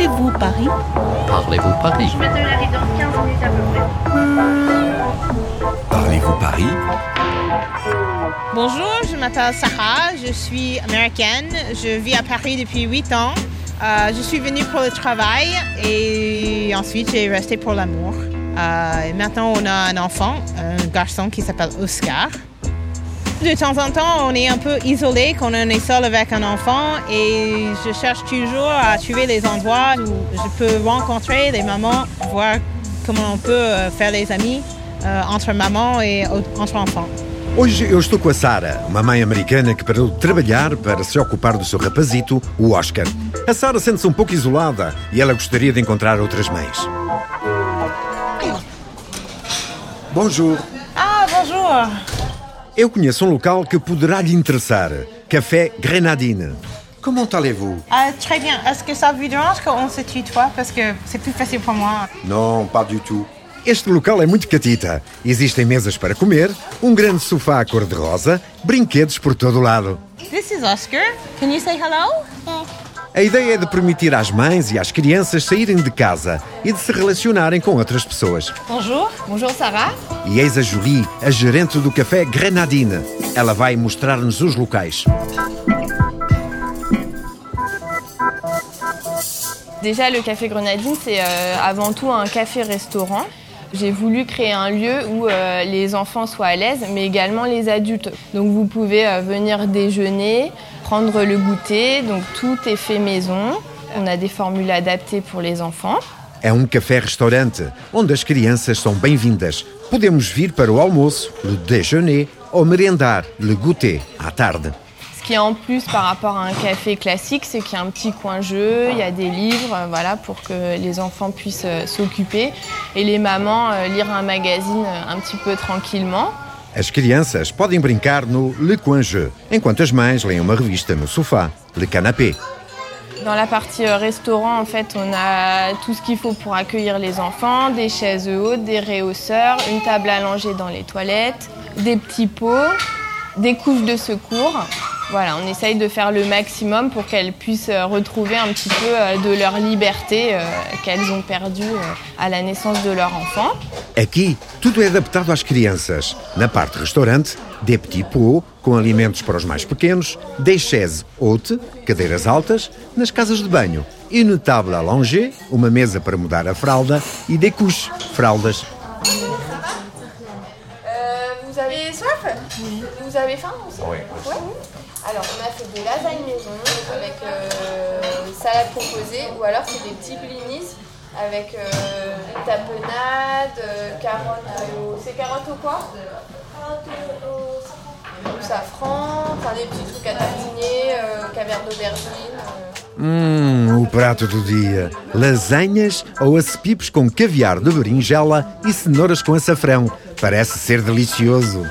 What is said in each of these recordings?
Parlez-vous Paris? Parlez-vous Paris? Je arrive dans 15 minutes à peu près. Parlez-vous Paris? Bonjour, je m'appelle Sarah, je suis américaine, je vis à Paris depuis 8 ans. Euh, je suis venue pour le travail et ensuite j'ai resté pour l'amour. Euh, et maintenant on a un enfant, un garçon qui s'appelle Oscar. De temps en temps, on est un peu isolé quand on est seul avec un enfant et je cherche toujours à trouver les endroits où je peux rencontrer les mamans, voir comment on peut euh, faire des amis euh, entre mamans et entre enfants. Hoje eu estou com a Sara, uma mãe americana que parou de trabalhar para se ocupar do seu rapazito, o Oscar. A Sara sente-se um pouco isolada e ela gostaria de encontrar outras mães. Bonjour. Ah, bonjour! Eu conheço um local que poderá lhe interessar. Café Grenadine. Comment allez-vous? Ah, très bien. Est-ce que ça vous dérange qu'on se tutoie parce que c'est plus facile pour moi? Non, pas du tout. Este local é muito catita. Existem mesas para comer, um grande sofá cor-de-rosa, brinquedos por todo o lado. This is Oscar. Can you say hello? A ideia é de permitir às mães e às crianças saírem de casa e de se relacionarem com outras pessoas. Bonjour. Bonjour Sarah. E eis a Julie, a gerente do café Grenadine. Ela vai mostrar-nos os locais. Déjà, le Café Grenadine, c'est euh, avant tout un café-restaurant. J'ai voulu créer un lieu où euh, les enfants soient à l'aise, mais également les adultes. Donc vous pouvez euh, venir déjeuner, prendre le goûter, donc tout est fait maison. On a des formules adaptées pour les enfants. É um café-restaurante onde as crianças são bem-vindas. Podemos vir para o almoço, le déjeuner ou merendar, le goûter, à tarde. Ce qui est en plus par rapport à un café classique, c'est qu'il y a un petit coin jeu, il y a des livres, euh, voilà, pour que les enfants puissent euh, s'occuper et les mamans euh, lire un magazine un petit peu tranquillement. As crianças podem brincar no Le Coin Jeu, enquanto as mães leem uma revista no sofá, le canapé. Dans la partie euh, restaurant, en fait, on a tout ce qu'il faut pour accueillir les enfants, des chaises hautes, des réhausseurs, une table allongée dans les toilettes, des petits pots, des couches de secours. Voilà, on essaye de faire le maximum pour qu'elles puissent euh, retrouver un petit peu euh, de leur liberté euh, qu'elles ont perdue à la naissance de leur enfant. Aqui, tudo é adaptado às crianças. Na parte restaurante, des petits pots com alimentos para os mais pequenos, des chaises hautes, cadeiras altas, nas casas de banho, une table allongée, uma mesa para mudar a fralda e des couches, fraldas. Vous avez soif Vous avez faim aussi Oui. Alors, on a fait des lasagnes maison avec euh, salade composée ou alors c'est des petits blinis avec euh, une tapenade, euh, carottes au... C'est carottes au quoi au safran, enfin des petits trucs à tartiner, euh, caviar d'aubergine. euh. Hum, o prato do dia. Lasanhas ou acepipes com caviar de berinjela e cenouras com açafrão. Parece ser delicioso.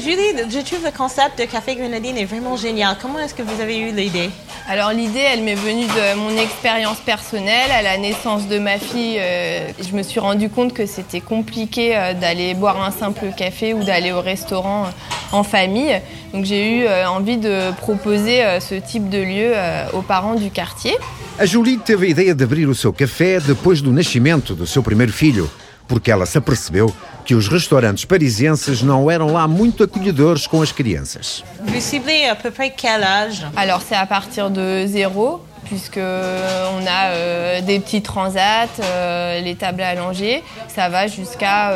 Julie, je trouve le concept de Café Grenadine est vraiment génial. Comment est-ce que vous avez eu l'idée? Alors l'idée, elle m'est venue de mon expérience personnelle. À la naissance de ma fille, euh, je me suis rendu compte que c'était compliqué euh, d'aller boire un simple café ou d'aller au restaurant euh, en famille. Donc j'ai eu euh, envie de proposer euh, ce type de lieu euh, aux parents du quartier. A Julie teve a ideia de abrir o seu café depois do nascimento do seu primeiro filho, porque ela se apercebeu que os restaurantes parisienses não eram lá muito acolhedores com as crianças. Vous ciblez à peu près quel âge? Alors c'est à partir de zéro, puisque on a euh, des petits transats, euh, les tables allongées. Ça va jusqu'à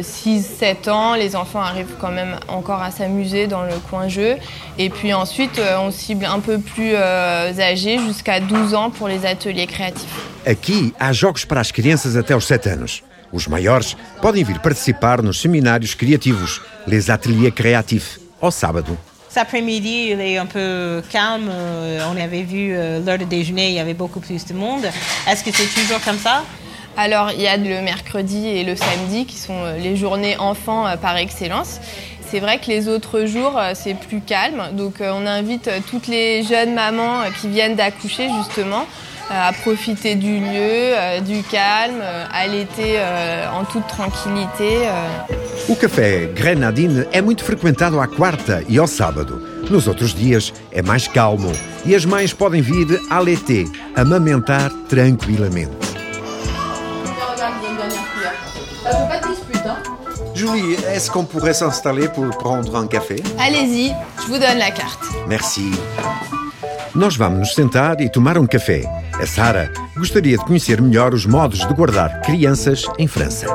6-7 ans. Les enfants arrivent quand même encore à s'amuser dans le coin jeu. Et puis ensuite, euh, on cible un peu plus euh, âgés, jusqu'à 12 ans pour les ateliers créatifs. Aqui há jogos para as crianças até os 7 anos. Os maiores podem vir participar nos seminários criativos, les ateliers créatifs, ao sábado. Cet après-midi, il est un peu calme. Euh, On avait vu euh, l'heure de déjeuner, il y avait beaucoup plus de monde. Est-ce que c'est toujours comme ça? Alors, il y a le mercredi et le samedi qui sont euh, les journées enfants par excellence. C'est vrai que les autres jours, c'est plus calme. Donc, on invite toutes les jeunes mamans qui viennent d'accoucher, justement, à profiter du lieu, euh, du calme, euh, à l'été euh, en toute tranquillité. euh. O café Grenadine é muito frequentado à quarta e ao sábado. Nos outros dias é mais calmo e as mães podem vir à l'été amamentar tranquilamente. Julie, est-ce qu'on pourrait s'installer pour prendre un café? Allez-y, je vous donne la carte. Merci. Nós vamos nos sentar e tomar um café. A Sara gostaria de conhecer melhor os modos de guardar crianças em França.